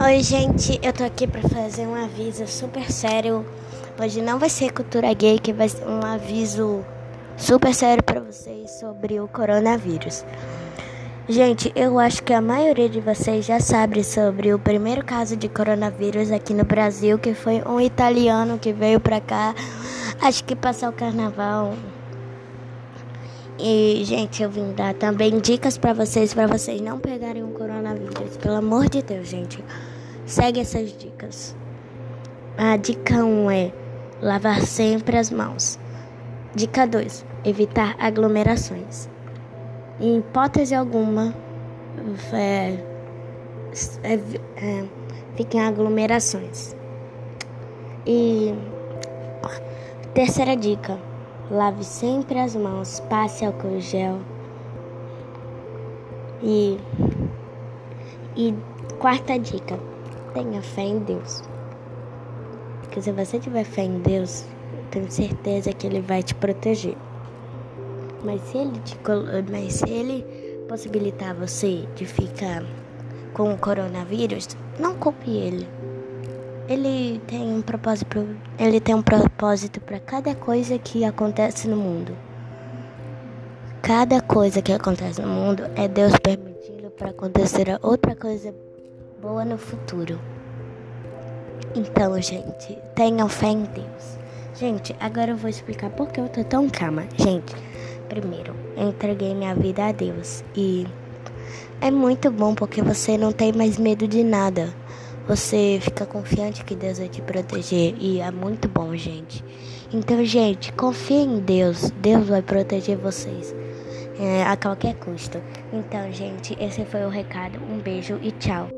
Oi, gente, eu tô aqui pra fazer um aviso super sério. Hoje não vai ser cultura gay, que vai ser um aviso super sério para vocês sobre o coronavírus. Gente, eu acho que a maioria de vocês já sabe sobre o primeiro caso de coronavírus aqui no Brasil, que foi um italiano que veio pra cá, acho que passar o carnaval. E, gente, eu vim dar também dicas para vocês, para vocês não pegarem o coronavírus. Pelo amor de Deus, gente. Segue essas dicas. A dica 1 um é lavar sempre as mãos. Dica 2: evitar aglomerações. Em hipótese alguma, é, é, é, fiquem aglomerações. E terceira dica Lave sempre as mãos, passe álcool gel. E, e quarta dica: tenha fé em Deus. Porque se você tiver fé em Deus, tenho certeza que Ele vai te proteger. Mas se Ele, te, mas se ele possibilitar você de ficar com o coronavírus, não culpe Ele ele tem um propósito, ele tem um propósito para cada coisa que acontece no mundo. Cada coisa que acontece no mundo é Deus permitindo para acontecer outra coisa boa no futuro. Então, gente, tenham fé em Deus. Gente, agora eu vou explicar por que eu tô tão calma. Gente, primeiro, eu entreguei minha vida a Deus e é muito bom porque você não tem mais medo de nada. Você fica confiante que Deus vai te proteger e é muito bom, gente. Então, gente, confie em Deus. Deus vai proteger vocês é, a qualquer custo. Então, gente, esse foi o recado. Um beijo e tchau.